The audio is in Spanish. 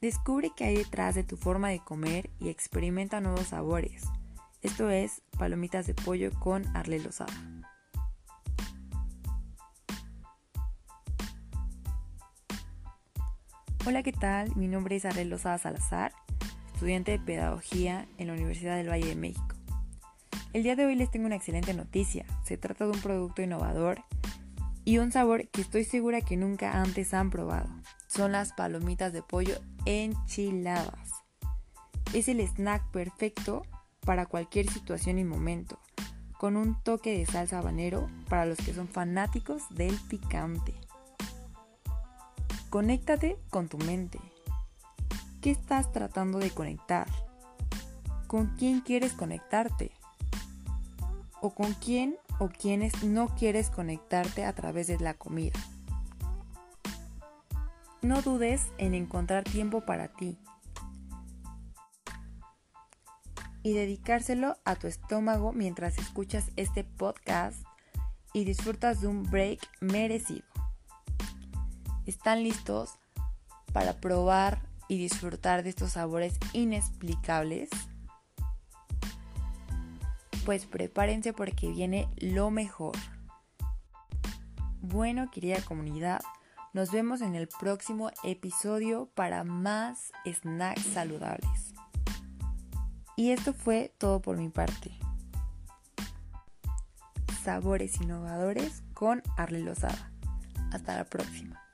Descubre qué hay detrás de tu forma de comer y experimenta nuevos sabores. Esto es Palomitas de Pollo con Arle Lozada. Hola, ¿qué tal? Mi nombre es Arle Lozada Salazar, estudiante de Pedagogía en la Universidad del Valle de México. El día de hoy les tengo una excelente noticia. Se trata de un producto innovador y un sabor que estoy segura que nunca antes han probado. Son las palomitas de pollo enchiladas. Es el snack perfecto para cualquier situación y momento, con un toque de salsa habanero para los que son fanáticos del picante. Conéctate con tu mente. ¿Qué estás tratando de conectar? ¿Con quién quieres conectarte? ¿O con quién o quienes no quieres conectarte a través de la comida? No dudes en encontrar tiempo para ti y dedicárselo a tu estómago mientras escuchas este podcast y disfrutas de un break merecido. ¿Están listos para probar y disfrutar de estos sabores inexplicables? Pues prepárense porque viene lo mejor. Bueno, querida comunidad, nos vemos en el próximo episodio para más snacks saludables. Y esto fue todo por mi parte. Sabores innovadores con Arle Lozada. Hasta la próxima.